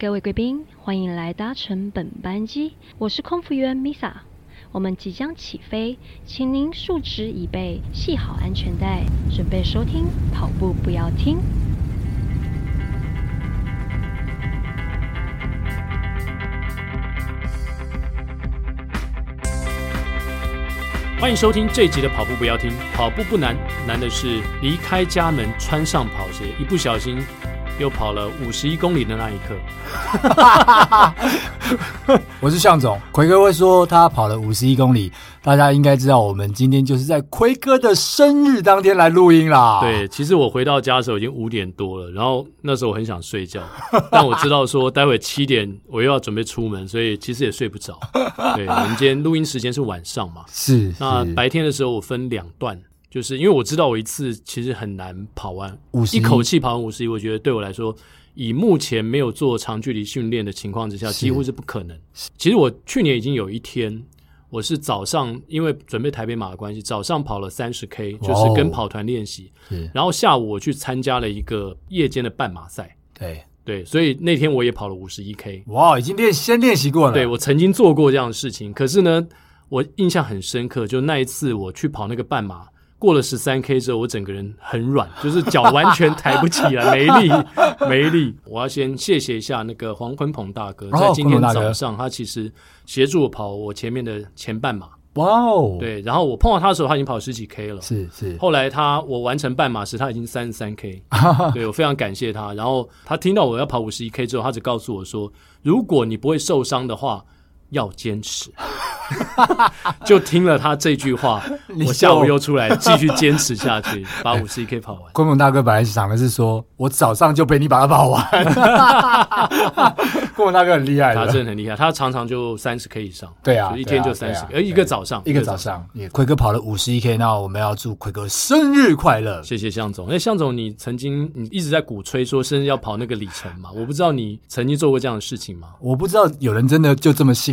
各位贵宾，欢迎来搭乘本班机，我是空服员 Misa，我们即将起飞，请您竖直椅背，系好安全带，准备收听跑步不要听。欢迎收听这一集的跑步不要听，跑步不难，难的是离开家门，穿上跑鞋，一不小心。又跑了五十一公里的那一刻，我是向总，奎哥会说他跑了五十一公里，大家应该知道我们今天就是在奎哥的生日当天来录音啦。对，其实我回到家的时候已经五点多了，然后那时候我很想睡觉，但我知道说待会七点我又要准备出门，所以其实也睡不着。对，我们今天录音时间是晚上嘛？是。那白天的时候我分两段。就是因为我知道我一次其实很难跑完五十，一口气跑完五十一，我觉得对我来说，以目前没有做长距离训练的情况之下，几乎是不可能。其实我去年已经有一天，我是早上因为准备台北马的关系，早上跑了三十 K，就是跟跑团练习，然后下午我去参加了一个夜间的半马赛。对对，所以那天我也跑了五十一 K。哇，已经练先练习过了。对，我曾经做过这样的事情，可是呢，我印象很深刻，就那一次我去跑那个半马。过了十三 K 之后，我整个人很软，就是脚完全抬不起来，没力，没力。我要先谢谢一下那个黄坤鹏大哥，在今天早上，他其实协助我跑我前面的前半马。哇哦，对，然后我碰到他的时候，他已经跑十几 K 了。是是。后来他我完成半马时，他已经三十三 K。对，我非常感谢他。然后他听到我要跑五十一 K 之后，他只告诉我说：“如果你不会受伤的话。”要坚持，就听了他这句话，我下午又出来继续坚持下去，把五十一 K 跑完。坤鹏大哥本来想的是说，我早上就陪你把它跑完。坤鹏大哥很厉害，他真的很厉害，他常常就三十 K 以上。对啊，一天就三十 K，而一个早上，一个早上，奎哥跑了五十一 K，那我们要祝奎哥生日快乐。谢谢向总。那向总，你曾经你一直在鼓吹说生日要跑那个里程嘛？我不知道你曾经做过这样的事情吗？我不知道有人真的就这么信。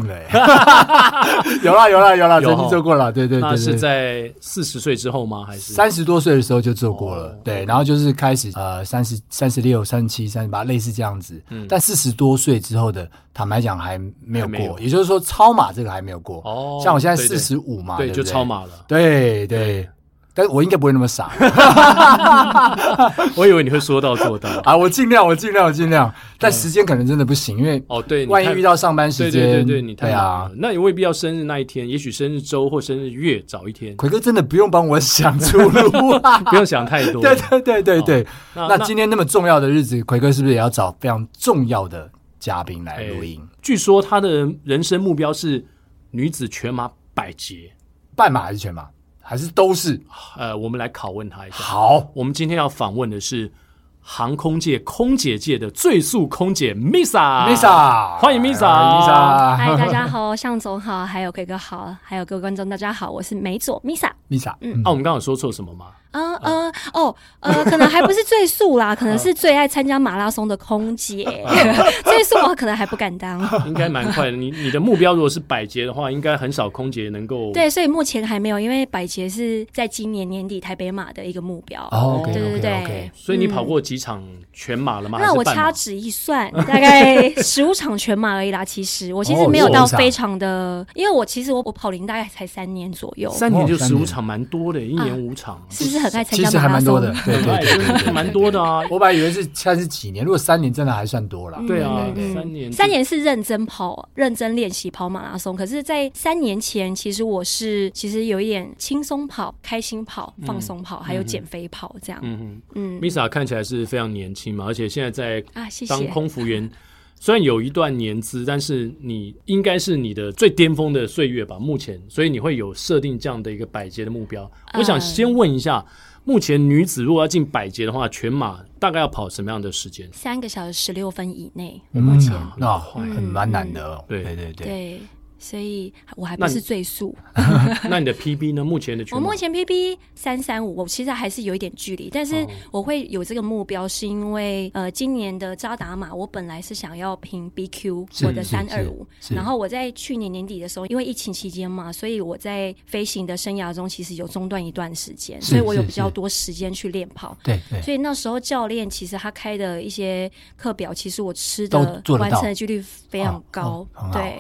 有啦有啦有啦，曾经做过了，对对对，那是在四十岁之后吗？还是三十多岁的时候就做过了？对，然后就是开始呃三十三十六、三十七、三十八，类似这样子。嗯，但四十多岁之后的，坦白讲还没有过，也就是说超马这个还没有过。哦，像我现在四十五嘛，对，就超马了。对对。但是我应该不会那么傻，我以为你会说到做到 啊！我尽量，我尽量，我尽量。但时间可能真的不行，因为哦，对，万一遇到上班时间，对对对，你太忙了。那你未必要生日那一天，也许生日周或生日月早一天。奎哥真的不用帮我想出路，不用想太多。对对对对对。那今天那么重要的日子，奎哥是不是也要找非常重要的嘉宾来录音？据说他的人生目标是女子全马百捷，半马还是全马？还是都是，呃，我们来拷问他一下。好，我们今天要访问的是航空界、空姐界的最速空姐 Misa，Misa，欢迎 Misa，Misa，嗨，大家好，向总好，还有奎哥好，还有各位观众大家好，我是美佐 Misa，Misa，嗯，啊，我们刚刚有说错什么吗？呃呃哦呃，可能还不是最速啦，可能是最爱参加马拉松的空姐。最速我可能还不敢当，应该蛮快的。你你的目标如果是百捷的话，应该很少空姐能够。对，所以目前还没有，因为百捷是在今年年底台北马的一个目标。哦，对对对。所以你跑过几场全马了吗？那我掐指一算，大概十五场全马而已啦。其实我其实没有到非常的，因为我其实我我跑龄大概才三年左右，三年就十五场，蛮多的，一年五场，是不是？很爱参加马拉松，其实还蛮多的，对对对，蛮多的啊！我本来以为是现在是几年，如果三年真的还算多了。对啊，三年，三年是认真跑、认真练习跑马拉松。可是，在三年前，其实我是其实有一点轻松跑、开心跑、放松跑，还有减肥跑这样。嗯嗯，Misa 看起来是非常年轻嘛，而且现在在啊，当空服员。虽然有一段年资，但是你应该是你的最巅峰的岁月吧？目前，所以你会有设定这样的一个百捷的目标。我想先问一下，目前女子如果要进百捷的话，全马大概要跑什么样的时间？三个小时十六分以内。目前那很蛮难的。对对对对。所以我还不是最速。那，你的 PB 呢？目前的我目前 PB 三三五，我其实还是有一点距离，但是我会有这个目标，是因为呃，今年的扎达马，我本来是想要拼 BQ 我的三二五，然后我在去年年底的时候，因为疫情期间嘛，所以我在飞行的生涯中其实有中断一段时间，所以我有比较多时间去练跑。对，所以那时候教练其实他开的一些课表，其实我吃的完成的几率非常高，对，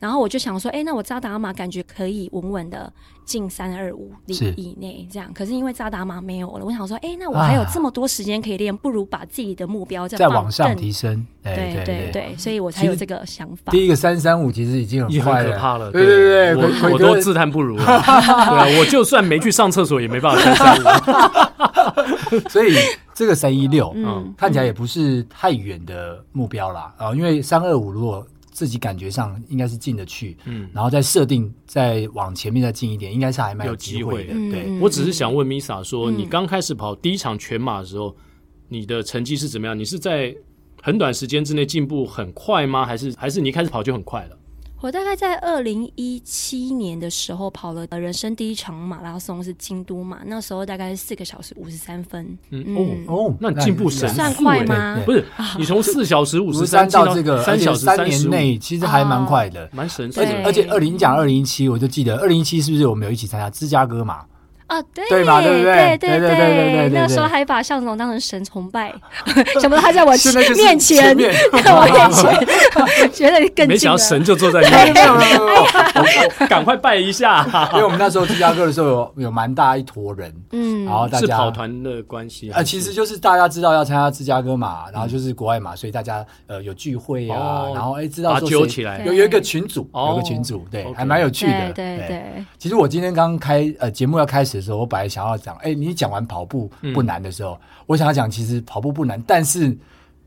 然后我就。想说，哎、欸，那我扎达玛感觉可以稳稳的进三二五里以内，这样。可是因为扎达玛没有了，我想说，哎、欸，那我还有这么多时间可以练，啊、不如把自己的目标再再往上提升。对对对，对，对，所以我才有这个想法。第一个三三五其实已经很可怕了，对对对，我我都自叹不如了。对啊，我就算没去上厕所，也没办法三三五。所以这个三一六，嗯，看起来也不是太远的目标啦。啊，因为三二五如果。自己感觉上应该是进得去，嗯，然后再设定再往前面再进一点，应该是还蛮有机会的。对，我只是想问 Misa 说，嗯、你刚开始跑第一场全马的时候，你的成绩是怎么样？你是在很短时间之内进步很快吗？还是还是你一开始跑就很快了？我大概在二零一七年的时候跑了人生第一场马拉松，是京都嘛，那时候大概是四个小时五十三分。嗯哦哦，那你进步神速，算快吗？不是，你从四小时五十三到这个三小时三年内，其实还蛮快的，蛮神。而且而且，二零讲二零一七，我就记得二零一七是不是我们有一起参加芝加哥马？啊，对对嘛，对不对？对对对对，那时候还把向总当成神崇拜，想不到他在我面前，在我面前，觉得更没想到神就坐在你面前，赶快拜一下。因为我们那时候芝加哥的时候有有蛮大一坨人，嗯，然后大家是跑团的关系啊，其实就是大家知道要参加芝加哥嘛，然后就是国外嘛，所以大家呃有聚会啊，然后哎知道揪起来，有有一个群组，有个群组，对，还蛮有趣的，对。对。其实我今天刚开呃节目要开始。的时候，我本来想要讲，哎、欸，你讲完跑步不难的时候，嗯、我想要讲，其实跑步不难，但是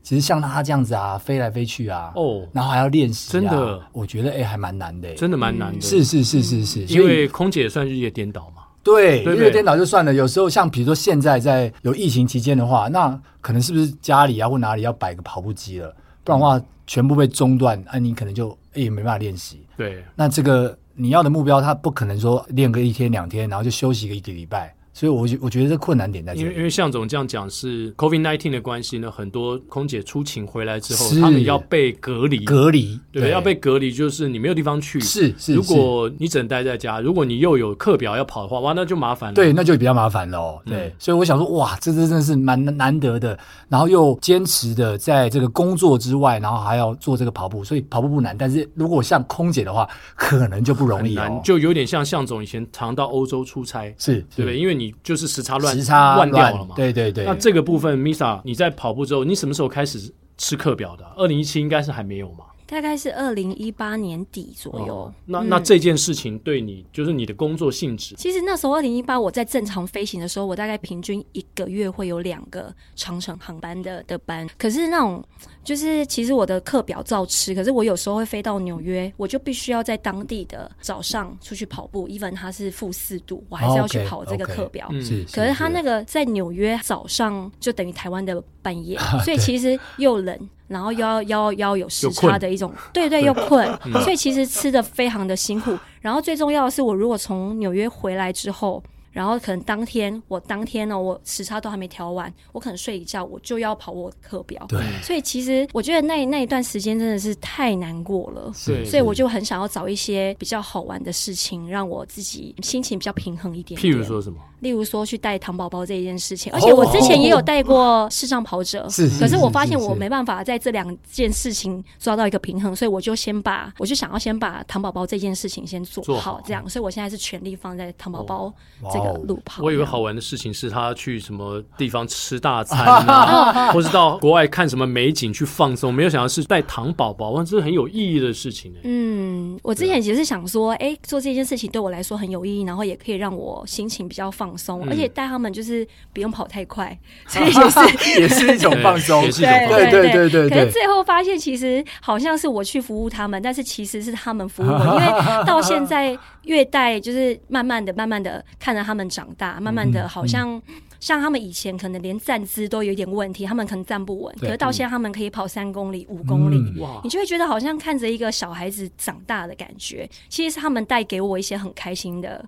其实像他这样子啊，飞来飞去啊，哦，然后还要练习、啊，真的，我觉得哎、欸，还蛮难的，真的蛮难的，是是是是是，因为空姐算日夜颠倒嘛，对，日夜颠倒就算了，有时候像比如说现在在有疫情期间的话，那可能是不是家里啊或哪里要摆个跑步机了，不然的话全部被中断，那、啊、你可能就哎、欸、没办法练习，对，那这个。你要的目标，他不可能说练个一天两天，然后就休息个一个礼拜。所以，我觉我觉得这困难点在这里。因为因为向总这样讲是 COVID nineteen 的关系呢，很多空姐出勤回来之后，他们要被隔离，隔离，对，要被隔离，就是你没有地方去。是是，如果你只能待在家，如果你又有课表要跑的话，哇，那就麻烦了。对，那就比较麻烦了。对，所以我想说，哇，这这真的是蛮难得的，然后又坚持的在这个工作之外，然后还要做这个跑步，所以跑步不难。但是如果像空姐的话，可能就不容易哦，就有点像向总以前常到欧洲出差，是对不对？因为你就是时差乱。时差乱掉了嘛？对对对。那这个部分，Misa，你在跑步之后，你什么时候开始吃课表的？二零一七应该是还没有嘛？大概是二零一八年底左右。哦、那那这件事情对你，嗯、就是你的工作性质。其实那时候二零一八，我在正常飞行的时候，我大概平均一个月会有两个长程航班的的班。可是那种就是其实我的课表照吃，可是我有时候会飞到纽约，我就必须要在当地的早上出去跑步。even 它是负四度，我还是要去跑这个课表。可是他那个在纽约早上就等于台湾的半夜，所以其实又冷。然后又要要要有时差的一种，对对，又困，所以其实吃的非常的辛苦。然后最重要的是，我如果从纽约回来之后。然后可能当天我当天呢，我时差都还没调完，我可能睡一觉，我就要跑我的课表。对，所以其实我觉得那那一段时间真的是太难过了。对，所以我就很想要找一些比较好玩的事情，让我自己心情比较平衡一点，点。譬如说什么？例如说去带糖宝宝这一件事情，而且我之前也有带过视障跑者，是，可是我发现我没办法在这两件事情抓到一个平衡，所以我就先把，我就想要先把糖宝宝这件事情先做好，这样，所以我现在是全力放在糖宝宝这个。路跑，我以为好玩的事情是他去什么地方吃大餐啊，或是到国外看什么美景去放松，没有想到是带糖宝宝，哇，这是很有意义的事情。嗯，我之前也是想说，哎，做这件事情对我来说很有意义，然后也可以让我心情比较放松，而且带他们就是不用跑太快，所以也是也是一种 放松，也是一种放松。对对对对。可是最后发现，其实好像是我去服务他们，但是其实是他们服务我，因为到现在越带就是慢慢的、慢慢的看着他们长大，慢慢的好像。像他们以前可能连站姿都有点问题，他们可能站不稳，可是到现在他们可以跑三公里、五公里，哇、嗯！你就会觉得好像看着一个小孩子长大的感觉。其实是他们带给我一些很开心的，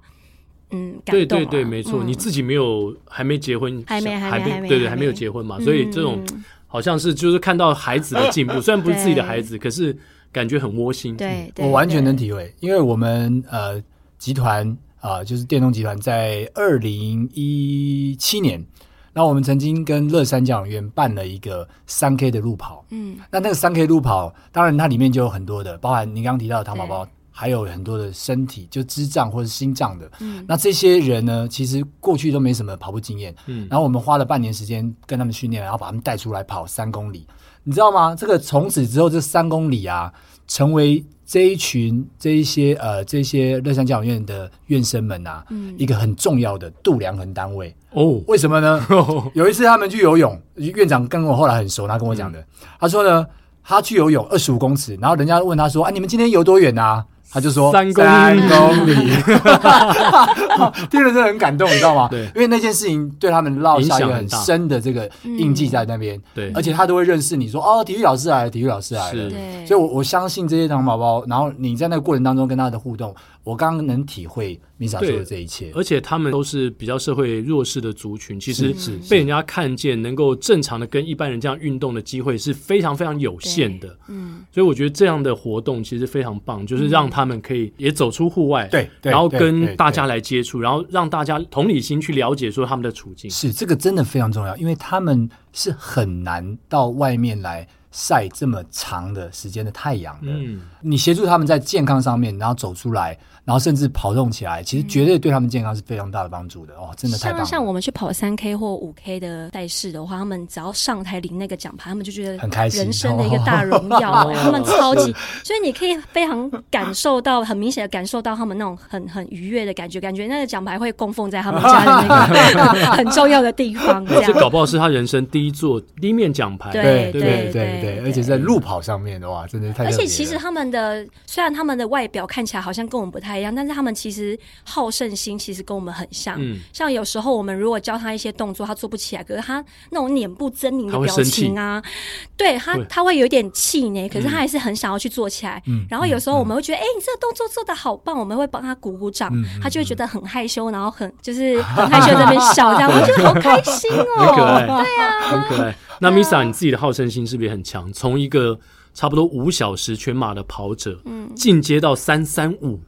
嗯，感动、啊。对对对，没错、嗯。你自己没有还没结婚，还没还没，还没，对对，还没有结婚嘛，所以这种。嗯好像是就是看到孩子的 进步，虽然不是自己的孩子，可是感觉很窝心。对，我完全能体会，因为我们呃集团啊、呃，就是电动集团，在二零一七年，那我们曾经跟乐山教养院办了一个三 K 的路跑。嗯，那那个三 K 路跑，当然它里面就有很多的，包含你刚刚提到的糖宝宝。还有很多的身体就智障或者心脏的，嗯，那这些人呢，其实过去都没什么跑步经验，嗯，然后我们花了半年时间跟他们训练，然后把他们带出来跑三公里，你知道吗？这个从此之后，这三公里啊，成为这一群这一些呃这些乐山教养院的院生们啊，嗯，一个很重要的度量衡单位哦。为什么呢？有一次他们去游泳，院长跟我后来很熟，他跟我讲的，嗯，他说呢，他去游泳二十五公尺，然后人家问他说，啊，你们今天游多远啊？他就说三公里，公里 听了真的很感动，你知道吗？对，因为那件事情对他们烙下一个很深的这个印记在那边。对，而且他都会认识你说哦，体育老师来了，体育老师来了。对，所以我我相信这些糖宝宝，然后你在那个过程当中跟他的互动。我刚刚能体会 Misa 说的这一切，而且他们都是比较社会弱势的族群，其实被人家看见能够正常的跟一般人这样运动的机会是非常非常有限的。嗯，所以我觉得这样的活动其实非常棒，就是让他们可以也走出户外，对，然后跟大家来接触，然后让大家同理心去了解说他们的处境。是这个真的非常重要，因为他们是很难到外面来。晒这么长的时间的太阳的，嗯，你协助他们在健康上面，然后走出来，然后甚至跑动起来，其实绝对对他们健康是非常大的帮助的哦，真的太棒了。像像我们去跑三 K 或五 K 的赛事的话，他们只要上台领那个奖牌，他们就觉得很开心，人生的一个大荣耀，哦，他们 超级，所以你可以非常感受到，很明显的感受到他们那种很很愉悦的感觉，感觉那个奖牌会供奉在他们家的那个 很重要的地方。这样，这搞不好是他人生第一座第一面奖牌。对对对对，对，对，而且在路跑上面的话，真的太。而且其实他们的虽然他们的外表看起来好像跟我们不太一样，但是他们其实好胜心其实跟我们很像。嗯，像有时候我们如果教他一些动作，他做不起来，可是他那种脸部狰狞的表情啊，他对他他会有点气馁，可是他还是很想要去做起来。嗯，然后有时候我们会觉得，哎、嗯欸，你这个动作做的好棒，我们会帮他鼓鼓掌，嗯，他就会觉得很害羞，然后很就是很害羞在那边笑，这样 我觉得好开心哦，很可爱，对啊，很可爱。那 Misa，你自己的好胜心是不是也很强？从一个差不多五小时全马的跑者，嗯，进阶到三三五，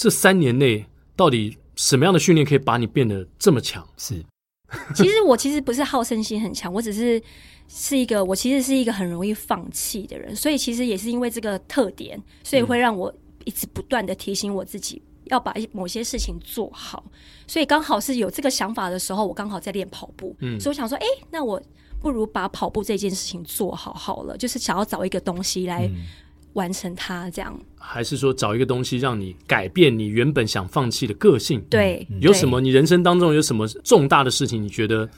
这三年内到底什么样的训练可以把你变得这么强？是，其实我其实不是好胜心很强，我只是是一个我其实是一个很容易放弃的人，所以其实也是因为这个特点，所以会让我一直不断的提醒我自己要把某些事情做好。所以刚好是有这个想法的时候，我刚好在练跑步，嗯，所以我想说，哎，那我。不如把跑步这件事情做好好了，就是想要找一个东西来完成它，这样、嗯。还是说找一个东西让你改变你原本想放弃的个性？对，有什么？你人生当中有什么重大的事情？你觉得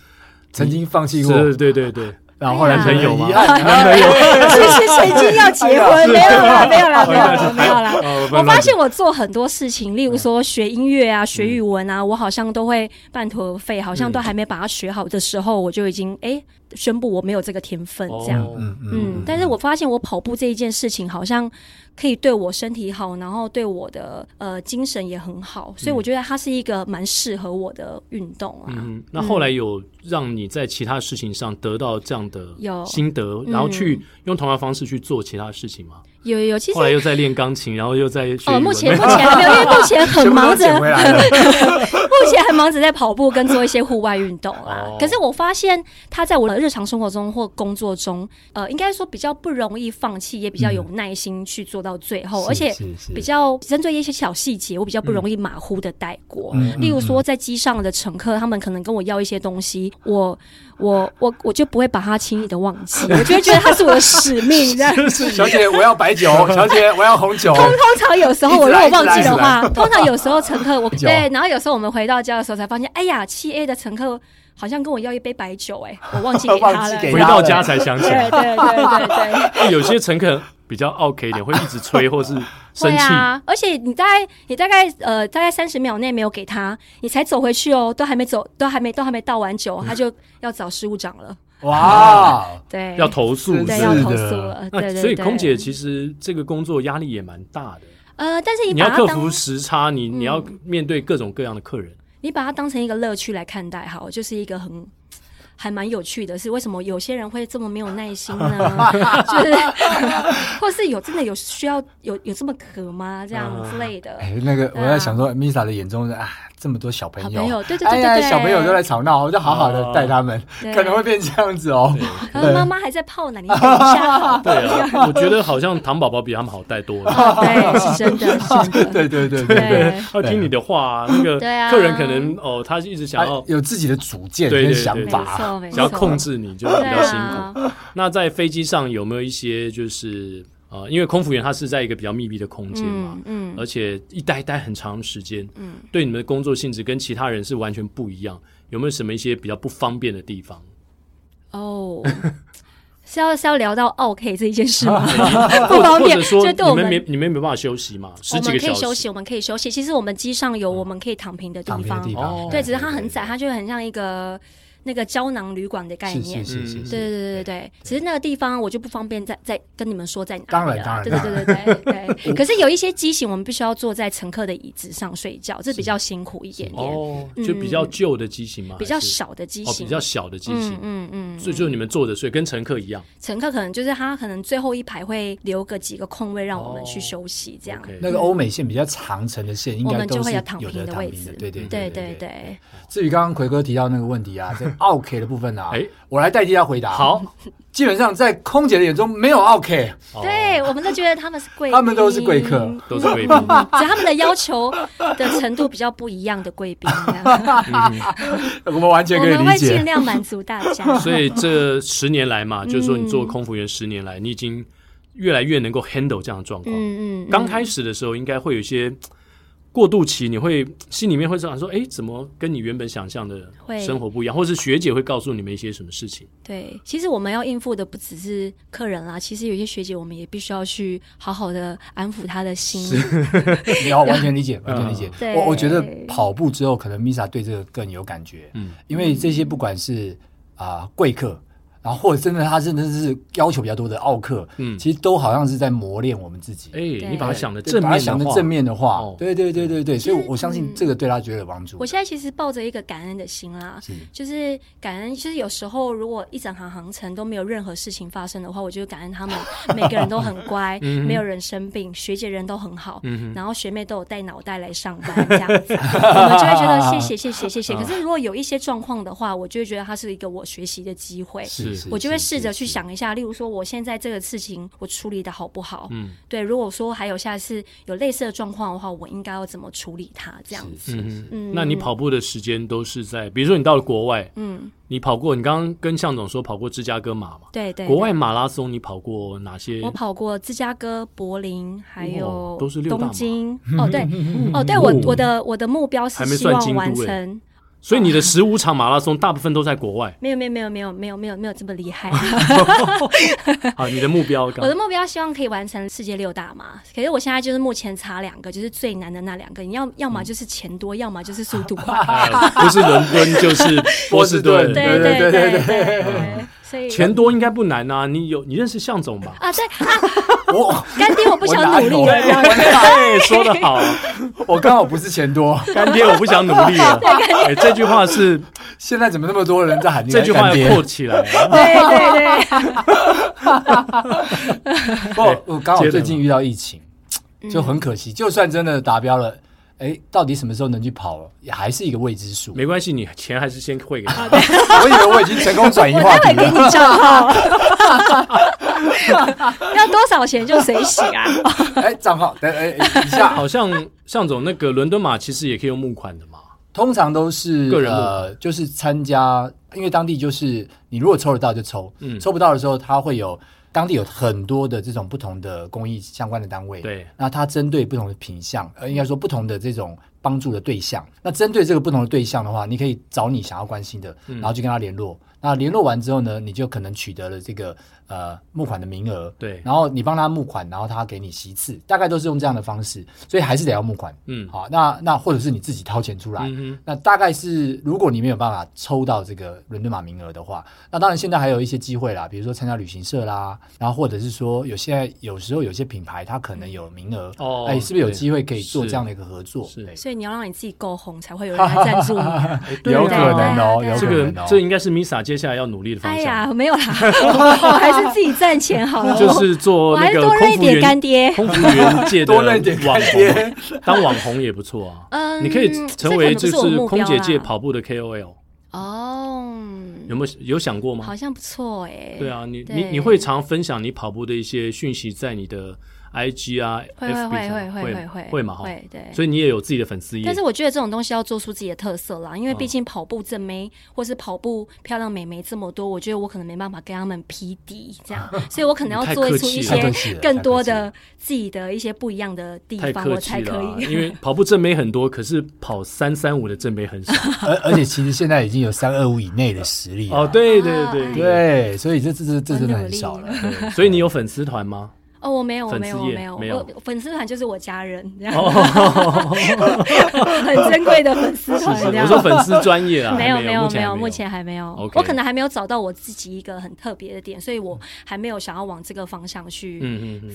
曾经放弃过？对对对对。然后后来男朋友吗？男朋友其实曾经要结婚，没有啦，没有啦，没有啦，没有啦。我发现我做很多事情，例如说学音乐啊、学语文啊，我好像都会半途而废，好像都还没把它学好的时候，我就已经哎。宣布我没有这个天分，这样，嗯嗯，嗯，但是我发现我跑步这一件事情好像可以对我身体好，然后对我的呃精神也很好，所以我觉得它是一个蛮适合我的运动啊。嗯，那后来有让你在其他事情上得到这样的心得，嗯、然后去用同样的方式去做其他事情吗？有有，其实后来又在练钢琴，然后又在学。哦，目前目前还没有，因为目前很忙着，目前还忙着在跑步跟做一些户外运动啊。可是我发现他在我的日常生活中或工作中，呃，应该说比较不容易放弃，也比较有耐心去做到最后，而且比较针对一些小细节，我比较不容易马虎的带过。例如说，在机上的乘客，他们可能跟我要一些东西，我。我我我就不会把它轻易的忘记，我就会觉得它是我的使命。这样，小姐，我要白酒。小姐，我要红酒。通通常有时候我如果忘记的话，通常有时候乘客我对，然后有时候我们回到家的时候才发现，哎呀，七 A 的乘客好像跟我要一杯白酒，哎，我忘记 给他了。回到家才想起来。对对对对对。有些乘客比较 OK 一点，会一直催或是生气。啊，而且你大概你大概呃大概三十秒内没有给他，你才走回去哦，都还没走，都还没都还没倒完酒，他就要找事务长了。哇，对，要投诉，对，要投诉了。对，所以空姐其实这个工作压力也蛮大的。呃，但是你要克服时差，你你要面对各种各样的客人，你把它当成一个乐趣来看待，好，就是一个很。还蛮有趣的是，为什么有些人会这么没有耐心呢？就是，或是有真的有需要有有这么渴吗？这样之类的。哎，那个我在想说，Misa 的眼中是啊，这么多小朋友，对对对对，小朋友都在吵闹，我就好好的带他们，可能会变这样子哦。然后妈妈还在泡奶，你等一下。对啊，我觉得好像糖宝宝比他们好带多了。对，是真的，是真的。对对对对，要听你的话，那个客人可能哦，他一直想要有自己的主见跟想法。想要控制你就比较辛苦。啊、那在飞机上有没有一些就是呃，因为空服员他是在一个比较密闭的空间嘛，嗯，嗯而且一待待很长时间，嗯，对你们的工作性质跟其他人是完全不一样。有没有什么一些比较不方便的地方？哦，是要是要聊到 OK 这一件事吗？不方便，说你们没你们没办法休息嘛？十几个小时？我们可以休息，我们可以休息。其实我们机上有我们可以躺平的地方，地方对，只是它很窄，它就很像一个。那个胶囊旅馆的概念，对对对对对，只是那个地方我就不方便再再跟你们说在哪里了。当然当然，对对对对对。可是有一些机型，我们必须要坐在乘客的椅子上睡觉，这比较辛苦一点点。哦，就比较旧的机型嘛？比较小的机型，比较小的机型。嗯嗯，所以就你们坐着睡，跟乘客一样。乘客可能就是他可能最后一排会留个几个空位让我们去休息，这样。那个欧美线比较长程的线，应该都是有躺平的位置。对对对对对。至于刚刚奎哥提到那个问题啊，这 OK 的部分。哎，我来代替他回答。好，基本上在空姐的眼中没有 OK，对，我们都觉得他们是贵，他们都是贵客，都是贵宾，只是他们的要求的程度比较不一样的贵宾。我们完全可以理解，我们会尽量满足大家。所以这十年来嘛，就是说你做空服员十年来，你已经越来越能够 handle 这样的状况。嗯嗯，刚开始的时候应该会有一些。过渡期，你会心里面会想说：“哎，怎么跟你原本想象的生活不一样？”或是学姐会告诉你们一些什么事情？对，其实我们要应付的不只是客人啦，其实有些学姐，我们也必须要去好好的安抚她的心。你要完全理解，完全理解。我我觉得跑步之后，可能 Misa 对这个更有感觉。嗯，因为这些不管是啊贵客。然后或者真的他真的是要求比较多的奥克，嗯，其实都好像是在磨练我们自己。哎，你把它想的正面，想的正面的话，对对对对对，所以我相信这个对他绝对有帮助。我现在其实抱着一个感恩的心啦，是，就是感恩。其实有时候如果一整行航程都没有任何事情发生的话，我就感恩他们 每个人都很乖，没有人生病，学姐人都很好，然后学妹都有带脑袋来上班这样子，我们就会觉得谢谢谢谢谢谢。可是如果有一些状况的话，我就会觉得它是一个我学习的机会。是。我就会试着去想一下，例如说，我现在这个事情我处理的好不好？嗯，对。如果说还有下次有类似的状况的话，我应该要怎么处理它？这样子。嗯嗯。那你跑步的时间都是在，比如说你到了国外，嗯，你跑过，你刚刚跟向总说跑过芝加哥马嘛？对对。国外马拉松你跑过哪些？我跑过芝加哥、柏林，还有都是东京。哦，对，哦，对我我的我的目标是希望完成。所以你的十五场马拉松大部分都在国外？没有没有没有没有没有没有没有这么厉害。好，你的目标？我的目标希望可以完成世界六大嘛。可是我现在就是目前差两个，就是最难的那两个。你要要么就是钱多，要么就是速度快。不是伦敦就是波士顿。对对对对对。所以钱多应该不难啊。你有你认识向总吧？啊对啊。我干爹，我不想努力了。对，说得好，我刚好不是钱多，干爹，我不想努力 了。哎，这句话是现在怎么那么多人在喊？这句话要破起来。对对对。不，我刚好最近遇到疫情，就很可惜。就算真的达标了，哎，到底什么时候能去跑，也还是一个未知数。没关系，你钱还是先汇给他。我以为我已经成功转移话题了。给你账号。要多少钱就谁洗啊！哎，账号等哎，一下 好像向总那个伦敦马其实也可以用募款的嘛。通常都是个人呃，就是参加，因为当地就是你如果抽得到就抽，嗯，抽不到的时候，它会有当地有很多的这种不同的公益相关的单位，对，那他针对不同的品项，呃，应该说不同的这种帮助的对象。那针对这个不同的对象的话，你可以找你想要关心的，然后去跟他联络。嗯、那联络完之后呢，你就可能取得了这个。呃，募款的名额，对，然后你帮他募款，然后他给你席次，大概都是用这样的方式，所以还是得要募款，嗯，好，那那或者是你自己掏钱出来，嗯，那大概是如果你没有办法抽到这个伦敦马名额的话，那当然现在还有一些机会啦，比如说参加旅行社啦，然后或者是说有些有时候有些品牌它可能有名额，哦，哎，是不是有机会可以做这样的一个合作？是，所以你要让你自己够红，才会有人来赞助你，有可能哦，有可能这个这应该是 Misa 接下来要努力的方向。哎呀，没有啦，我还是自己赚钱。好了，就是做那个空服员，空服员界的网红，当网红也不错啊。嗯，你可以成为就是空姐界跑步的 KOL。哦，有没有有想过吗？好像不错哎。对啊，你你你会常分享你跑步的一些讯息在你的。IG 啊，会会会会会会会会嘛？会对，所以你也有自己的粉丝。但是我觉得这种东西要做出自己的特色啦，因为毕竟跑步正妹、或是跑步漂亮美眉这么多，我觉得我可能没办法跟他们匹敌，这样，所以我可能要做出一些更多的自己的一些不一样的地方，我才可以。因为跑步正妹很多，可是跑三三五的正妹很少，而而且其实现在已经有三二五以内的实力哦，对对对对，所以这这这这真的很少了。了所以你有粉丝团吗？哦，我没有，我没有，我没有，没有。我粉丝团就是我家人这样，很珍贵的粉丝团。我说粉丝专业啊，没有，没有，没有，目前还没有。我可能还没有找到我自己一个很特别的点，所以我还没有想要往这个方向去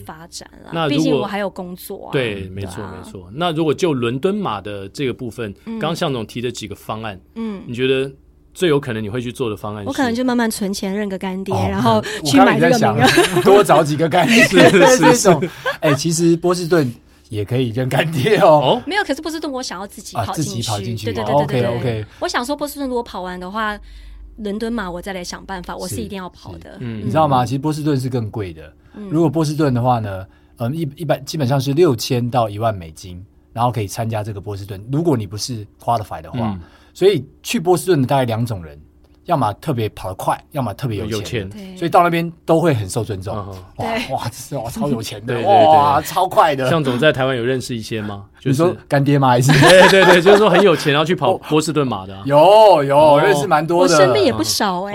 发展了。那毕竟我还有工作啊。对，没错，没错。那如果就伦敦马的这个部分，刚刚象总提的几个方案，嗯，你觉得？最有可能你会去做的方案，我可能就慢慢存钱认个干爹，然后去买这个名额，多找几个干爹。是是是，哎，其实波士顿也可以认干爹哦。没有，可是波士顿我想要自己跑进去，对对对对对。OK，我想说波士顿如果跑完的话，伦敦嘛我再来想办法，我是一定要跑的。嗯，你知道吗？其实波士顿是更贵的。如果波士顿的话呢，嗯，一一般基本上是六千到一万美金，然后可以参加这个波士顿。如果你不是 qualify 的话。所以去波士顿的大概两种人，要么特别跑得快，要么特别有钱。所以到那边都会很受尊重。哇哇，这是哇超有钱的，哇超快的。向总在台湾有认识一些吗？你说干爹吗？还是对对对，就是说很有钱，然后去跑波士顿马的。有有认识蛮多的，我身边也不少哎。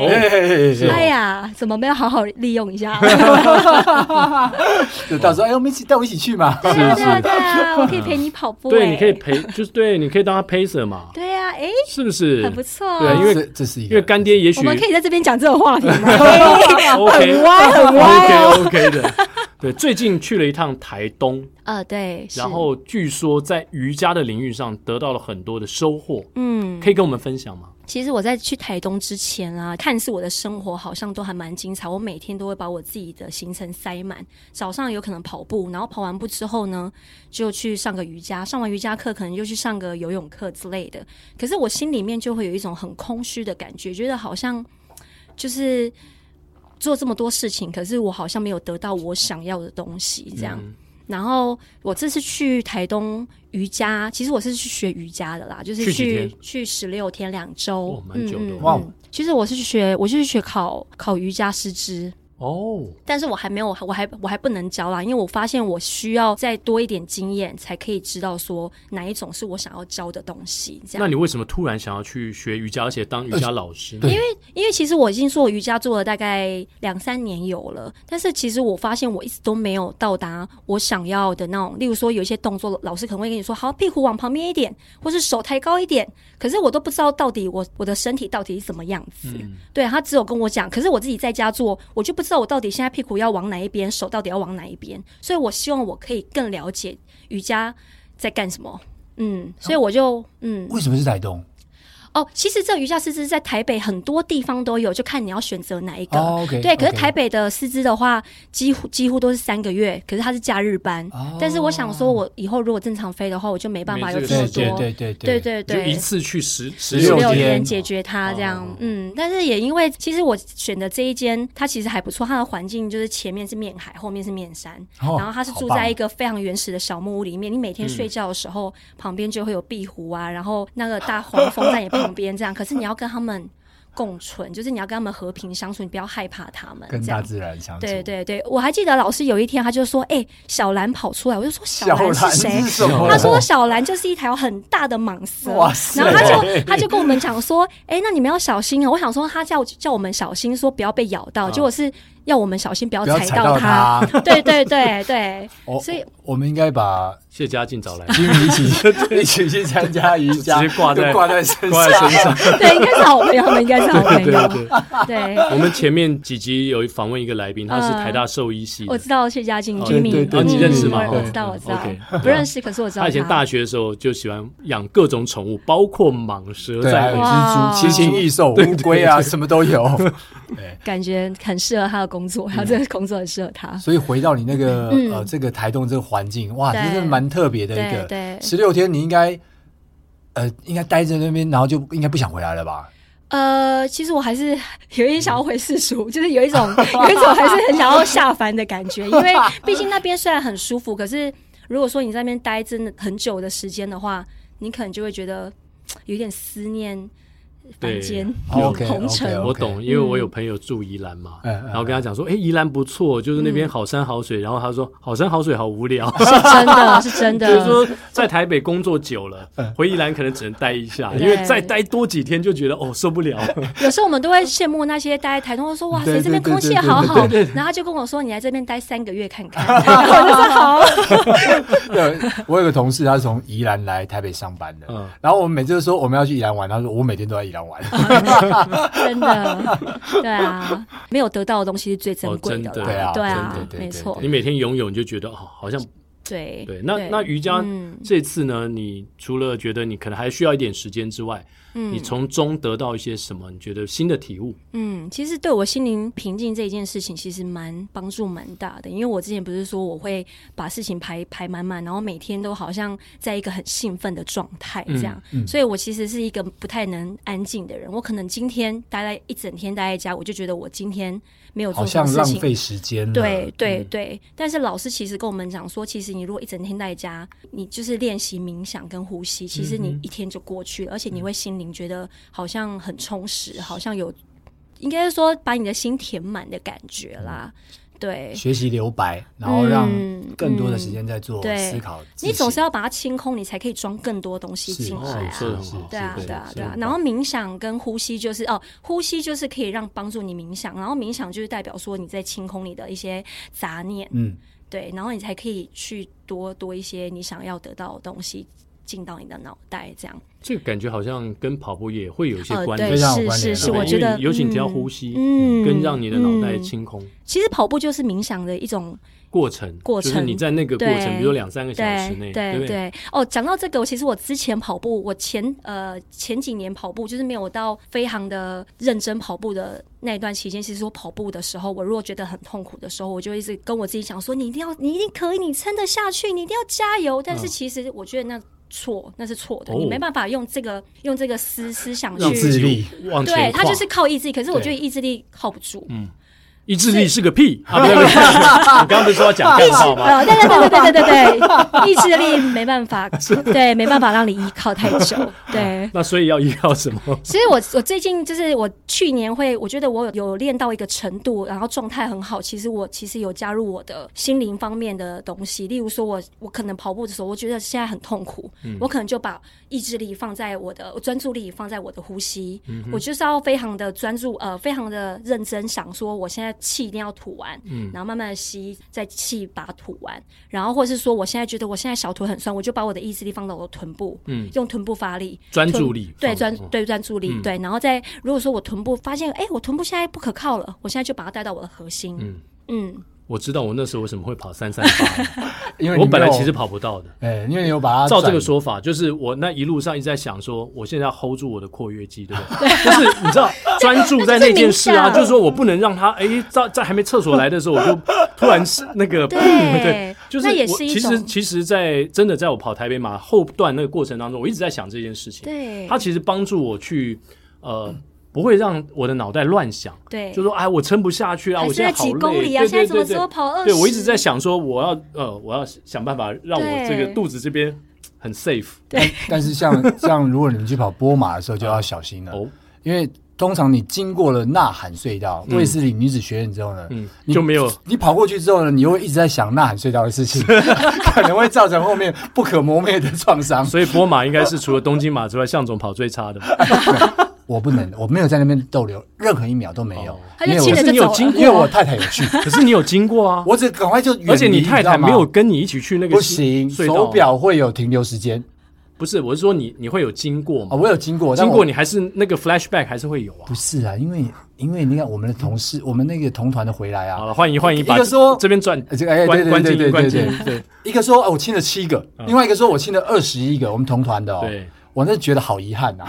哎呀，怎么没有好好利用一下？就到时候哎，我们一起带我一起去嘛。对啊对啊对啊，我可以陪你跑步。对，你可以陪，就是对，你可以当他 pacer 嘛。对啊，哎，是不是很不错？对，因为这是一个，因为干爹也许我们可以在这边讲这种话题吗？OK，很歪很歪，OK OK 的。对，最近去了一趟台东，呃，对，然后据说在瑜伽的领域上得到了很多的收获，嗯，可以跟我们分享吗？其实我在去台东之前啊，看似我的生活好像都还蛮精彩，我每天都会把我自己的行程塞满，早上有可能跑步，然后跑完步之后呢，就去上个瑜伽，上完瑜伽课可能就去上个游泳课之类的，可是我心里面就会有一种很空虚的感觉，觉得好像就是。做这么多事情，可是我好像没有得到我想要的东西，这样。嗯、然后我这次去台东瑜伽，其实我是去学瑜伽的啦，就是去去十六天两周，蛮久的。嗯、哇，其实我是去学，我就是去学考考瑜伽师资。哦，但是我还没有，我还我还不能教啦，因为我发现我需要再多一点经验，才可以知道说哪一种是我想要教的东西。这样，那你为什么突然想要去学瑜伽，而且当瑜伽老师呢？因为因为其实我已经做瑜伽做了大概两三年有了，但是其实我发现我一直都没有到达我想要的那种。例如说有一些动作，老师可能会跟你说，好，屁股往旁边一点，或是手抬高一点，可是我都不知道到底我我的身体到底是什么样子。嗯、对，他只有跟我讲，可是我自己在家做，我就不知那我到底现在屁股要往哪一边，手到底要往哪一边？所以我希望我可以更了解瑜伽在干什么。嗯，所以我就嗯，为什么是台东？哦，其实这个瑜伽师资在台北很多地方都有，就看你要选择哪一个。Oh, okay, 对，可是台北的师资的话，几乎几乎都是三个月，可是它是假日班。Oh, 但是我想说，我以后如果正常飞的话，我就没办法有这么多。对对对对对对，就一次去十十六天解决它这样。Oh. 嗯，但是也因为其实我选的这一间，它其实还不错，它的环境就是前面是面海，后面是面山，oh, 然后它是住在一个非常原始的小木屋里面。你每天睡觉的时候，嗯、旁边就会有壁虎啊，然后那个大黄蜂在你旁边这样。可是你。要跟他们共存，就是你要跟他们和平相处，你不要害怕他们，跟大自然相处。对对对，我还记得老师有一天他就说：“哎、欸，小兰跑出来。”我就说：“小兰是谁？”是他说：“小兰就是一条很大的蟒蛇。”然后他就他就跟我们讲说：“哎、欸，那你们要小心啊！”我想说他叫叫我们小心，说不要被咬到，结果是。要我们小心，不要踩到它。对对对对，所以我们应该把谢家劲找来，一 起一起去参加瑜伽，直接挂在挂在身上。对，应该是好朋友，他们应该是好朋友。对，我们前面几集有访问一个来宾，他是台大兽医系，我知道谢家劲居民，你认识吗？我知道，我知道，不认识，可是我知道。他。以前大学的时候就喜欢养各种宠物，包括蟒蛇、在蜘蛛、奇禽异兽、乌龟啊，什么都有。感觉很适合他的工作，他这个工作很适合他。所以回到你那个呃，这个台东这个环境，哇，真的蛮特别的一个。对，十六天你应该呃，应该待在那边，然后就应该不想回来了吧？呃，其实我还是有一点想要回世俗，就是有一种有一种还是很想要下凡的感觉，因为毕竟那边虽然很舒服，可是如果说你在那边待真的很久的时间的话，你可能就会觉得有点思念。房间有红尘，我懂，因为我有朋友住宜兰嘛，然后跟他讲说，哎，宜兰不错，就是那边好山好水。然后他说，好山好水好无聊，是真的，是真的。就是说，在台北工作久了，回宜兰可能只能待一下，因为再待多几天就觉得哦受不了。有时候我们都会羡慕那些待在台东，说哇塞，这边空气好好。然后他就跟我说，你来这边待三个月看看。然后我说好。对，我有个同事，他是从宜兰来台北上班的，然后我们每次都说我们要去宜兰玩，他说我每天都在玩，真的，对啊，没有得到的东西是最珍贵的，对啊，对啊，没错。你每天游泳，你就觉得哦，好像对对。那那瑜伽这次呢？你除了觉得你可能还需要一点时间之外，嗯，你从中得到一些什么？你觉得新的体悟？嗯，其实对我心灵平静这一件事情，其实蛮帮助蛮大的。因为我之前不是说我会把事情排排满满，然后每天都好像在一个很兴奋的状态这样，嗯嗯、所以我其实是一个不太能安静的人。我可能今天待在一整天待在家，我就觉得我今天没有做好像浪费时间。对对对，嗯、但是老师其实跟我们讲说，其实你如果一整天在家，你就是练习冥想跟呼吸，其实你一天就过去了，而且你会心灵觉得好像很充实，好像有。应该是说把你的心填满的感觉啦，对，学习留白，然后让更多的时间在做思考。你总是要把它清空，你才可以装更多东西进来啊。对啊，对啊，对啊。然后冥想跟呼吸就是哦，呼吸就是可以让帮助你冥想，然后冥想就是代表说你在清空你的一些杂念，嗯，对，然后你才可以去多多一些你想要得到的东西。进到你的脑袋，这样这个感觉好像跟跑步也会有一些关系，非常有关系。是是，我觉得尤其你只要呼吸，嗯，跟让你的脑袋清空。其实跑步就是冥想的一种过程，过程。就是你在那个过程，比如说两三个小时内，对对。哦，讲到这个，其实我之前跑步，我前呃前几年跑步，就是没有到非常的认真跑步的那段期间，其实我跑步的时候，我如果觉得很痛苦的时候，我就一直跟我自己讲说：“你一定要，你一定可以，你撑得下去，你一定要加油。”但是其实我觉得那。错，那是错的。你没办法用这个用这个思思想去，力，对，他就是靠意志力。可是我觉得意志力靠不住。嗯。意志力是个屁。我 刚刚不是说要讲屁吗？对对对对对对对 意志力没办法对没办法让你依靠太久 对。那所以要依靠什么？其实我我最近就是我去年会我觉得我有练到一个程度然后状态很好其实我其实有加入我的心灵方面的东西例如说我我可能跑步的时候我觉得现在很痛苦我可能就把意志力放在我的专注力放在我的呼吸我就是要非常的专注呃非常的认真想说我现在气一定要吐完，嗯，然后慢慢的吸，再气把它吐完，然后或者是说，我现在觉得我现在小腿很酸，我就把我的意志力放到我的臀部，嗯，用臀部发力，专注力，对专对专注力，对，然后再如果说我臀部发现，哎，我臀部现在不可靠了，我现在就把它带到我的核心，嗯。嗯。我知道我那时候为什么会跑三三八，因为我本来其实跑不到的。哎，因为你有把它照这个说法，就是我那一路上一直在想说，我现在要 hold 住我的括约肌，对不对？就是你知道专注在那件事啊，就是说我不能让他哎，在在还没厕所来的时候，我就突然是那个对，就是我其实其实，在真的在我跑台北马后段那个过程当中，我一直在想这件事情。对，它其实帮助我去呃。不会让我的脑袋乱想，对，就说哎，我撑不下去啊，我现在好累，对对对对，对。我一直在想说，我要呃，我要想办法让我这个肚子这边很 safe。对，但是像 像如果你们去跑波马的时候，就要小心了，哦，因为通常你经过了呐喊隧道、卫斯理女子学院之后呢，嗯，就没有你跑过去之后呢，你又会一直在想呐喊隧道的事情，可能会造成后面不可磨灭的创伤。所以波马应该是除了东京马之外，向总跑最差的。我不能，我没有在那边逗留任何一秒都没有。因为我是你有经过，因为我太太有去，可是你有经过啊。我只赶快就，而且你太太没有跟你一起去那个不行，手表会有停留时间。不是，我是说你你会有经过吗？哦，我有经过，经过你还是那个 flashback 还是会有啊？不是啊，因为因为你看我们的同事，我们那个同团的回来啊，好了，欢迎欢迎，一个说这边转这个哎，对对对对对对对，一个说哦，我亲了七个，另外一个说我亲了二十一个，我们同团的哦。对。我那觉得好遗憾呐，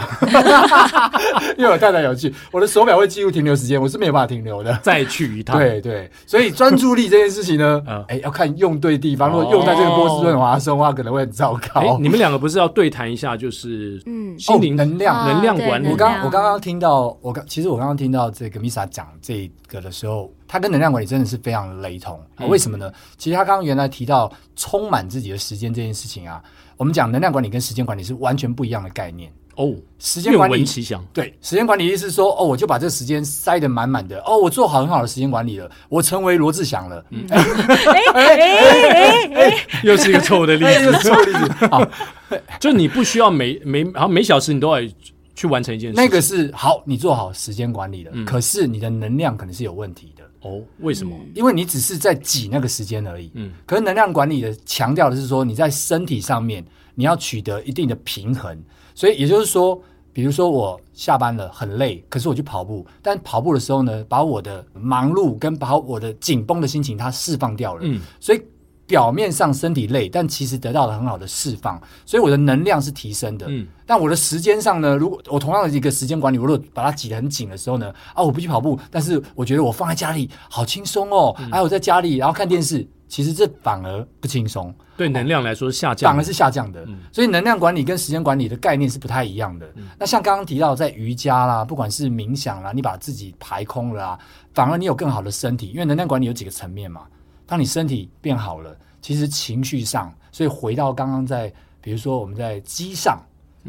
因为我太太有去，我的手表会记录停留时间，我是没有办法停留的。再去一趟，对对，所以专注力这件事情呢，哎，要看用对地方。如果用在这个波士顿马拉松的话，可能会很糟糕。你们两个不是要对谈一下，就是嗯，心灵能量能量管理。我刚我刚刚听到，我刚其实我刚刚听到这个 Misa 讲这个的时候，他跟能量管理真的是非常雷同。为什么呢？其实他刚刚原来提到充满自己的时间这件事情啊。我们讲能量管理跟时间管理是完全不一样的概念哦。时间管理，其详。对，时间管理意思是说，哦，我就把这时间塞得满满的，哦，我做好很好的时间管理了，我成为罗志祥了。嗯，哎 哎哎哎，又是一个错误的例子，错误例子。好，就你不需要每每好每小时你都要去完成一件事。那个是好，你做好时间管理了，可是你的能量可能是有问题的。哦，为什么？因为你只是在挤那个时间而已。嗯，可是能量管理的强调的是说，你在身体上面。你要取得一定的平衡，所以也就是说，比如说我下班了很累，可是我去跑步，但跑步的时候呢，把我的忙碌跟把我的紧绷的心情它释放掉了，嗯，所以表面上身体累，但其实得到了很好的释放，所以我的能量是提升的，嗯，但我的时间上呢，如果我同样的一个时间管理，我如果把它挤得很紧的时候呢，啊，我不去跑步，但是我觉得我放在家里好轻松哦，还有、嗯、在家里然后看电视。其实这反而不轻松，对能量来说是下降，反而是下降的。嗯，所以能量管理跟时间管理的概念是不太一样的。嗯，那像刚刚提到在瑜伽啦，不管是冥想啦，你把自己排空了啊，反而你有更好的身体。因为能量管理有几个层面嘛，当你身体变好了，其实情绪上，所以回到刚刚在，比如说我们在机上。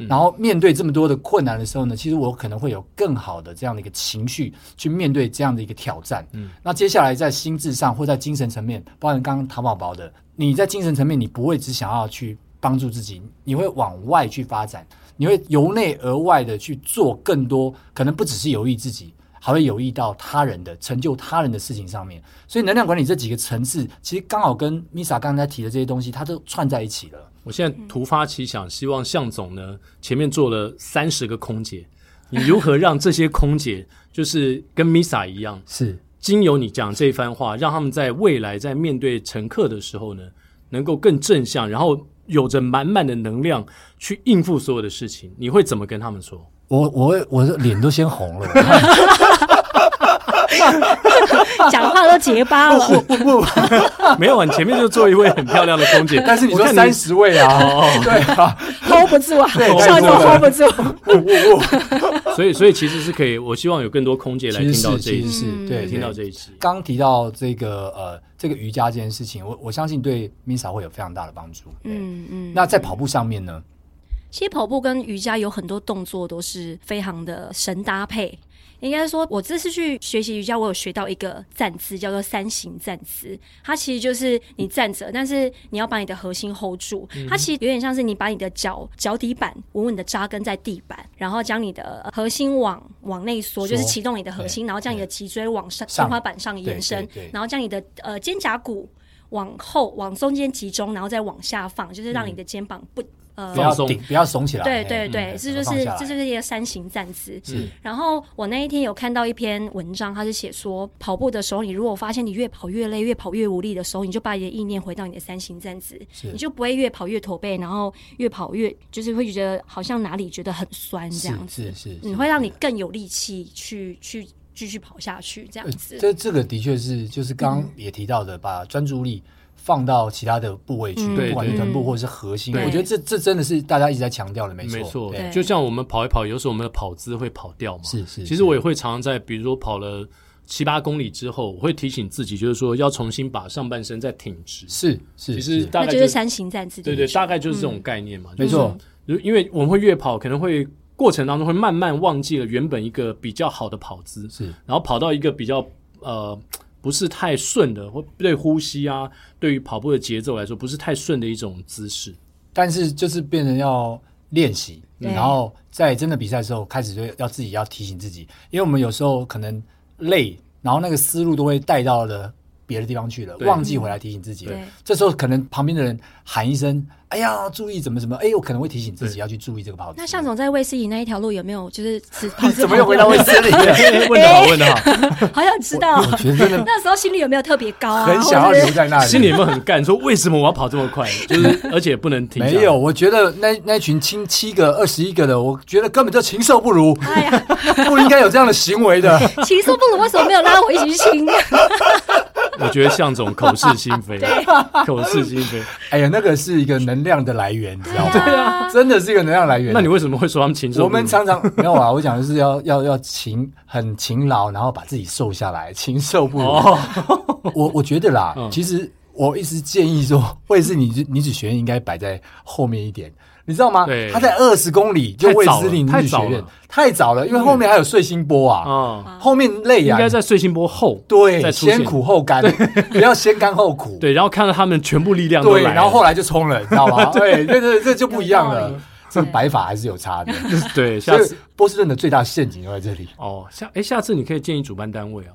然后面对这么多的困难的时候呢，其实我可能会有更好的这样的一个情绪去面对这样的一个挑战。嗯，那接下来在心智上或在精神层面，包含刚刚唐宝宝的，你在精神层面，你不会只想要去帮助自己，你会往外去发展，你会由内而外的去做更多，可能不只是有益自己，还会有益到他人的成就他人的事情上面。所以能量管理这几个层次，其实刚好跟 Misa 刚才提的这些东西，它都串在一起了。我现在突发奇想，希望向总呢前面做了三十个空姐，你如何让这些空姐就是跟 Misa 一样，是经由你讲这番话，让他们在未来在面对乘客的时候呢，能够更正向，然后有着满满的能量去应付所有的事情。你会怎么跟他们说？我我我的脸都先红了。讲话都结巴了，不不不，没有啊，你前面就坐一位很漂亮的空姐，但是你说三十位啊，对啊，hold 不住啊，笑就 hold 不住，不不不，所以所以其实是可以，我希望有更多空姐来听到这一期，对，听到这一期。刚提到这个呃，这个瑜伽这件事情，我我相信对 Misa 会有非常大的帮助。嗯嗯，那在跑步上面呢？其实跑步跟瑜伽有很多动作都是非常的神搭配。应该说，我这次去学习瑜伽，我有学到一个站姿，叫做三型站姿。它其实就是你站着，但是你要把你的核心 hold 住。它其实有点像是你把你的脚脚底板稳稳的扎根在地板，然后将你的核心往往内缩，就是启动你的核心，然后将你的脊椎往上天花板上延伸，然后将你的呃肩胛骨往后往中间集中，然后再往下放，就是让你的肩膀不。呃，不要顶，不要耸起来。对对对，这就是这就是一个三型站姿。是。然后我那一天有看到一篇文章，它是写说，跑步的时候，你如果发现你越跑越累，越跑越无力的时候，你就把你的意念回到你的三型站姿，你就不会越跑越驼背，然后越跑越就是会觉得好像哪里觉得很酸这样子。是是。你会让你更有力气去去继续跑下去这样子。这这个的确是，就是刚刚也提到的，把专注力。放到其他的部位去，不管是臀部或者是核心，我觉得这这真的是大家一直在强调的，没错。没错，就像我们跑一跑，有时候我们的跑姿会跑掉嘛。是是。其实我也会常常在，比如说跑了七八公里之后，我会提醒自己，就是说要重新把上半身再挺直。是是。其实大概就是三行站姿。对对，大概就是这种概念嘛。没错。因为我们会越跑，可能会过程当中会慢慢忘记了原本一个比较好的跑姿，是，然后跑到一个比较呃不是太顺的，或对呼吸啊，对于跑步的节奏来说不是太顺的一种姿势。但是就是变成要练习，然后在真的比赛的时候开始就要自己要提醒自己，因为我们有时候可能累，然后那个思路都会带到了别的地方去了，忘记回来提醒自己。了，这时候可能旁边的人喊一声。哎呀，注意怎么怎么？哎，我可能会提醒自己要去注意这个跑姿。那向总在卫斯理那一条路有没有就是 怎么又回到卫斯理？问的好，问的好，好想知道。我觉得那时候心里有没有特别高啊？很想要留在那里，心里有没有很干？说为什么我要跑这么快？就是而且不能停。没有，我觉得那那群亲七个、二十一个的，我觉得根本就禽兽不如。哎呀，不应该有这样的行为的。禽兽不如，为什么没有拉我一起去亲？我觉得向总口是心非，口是心非。哎呀，那个是一个能量的来源。你知道吗对啊，真的是一个能量来源。那你为什么会说他们禽兽？我们常常没有啊，我讲的是要要要勤很勤劳，然后把自己瘦下来，禽兽不如。我我觉得啦，其实我一直建议说，卫斯理女子学院应该摆在后面一点。你知道吗？他在二十公里就卫斯理女子学院，太早了，因为后面还有碎星波啊，后面累啊，应该在碎星波后，对，先苦后甘，不 要先甘后苦，对，然后看到他们全部力量都来，然后后来就冲了，你知道吗？对，对对，这就不一样了，这摆法还是有差的，对，下次。波士顿的最大陷阱就在这里。哦，下哎，下次你可以建议主办单位哦。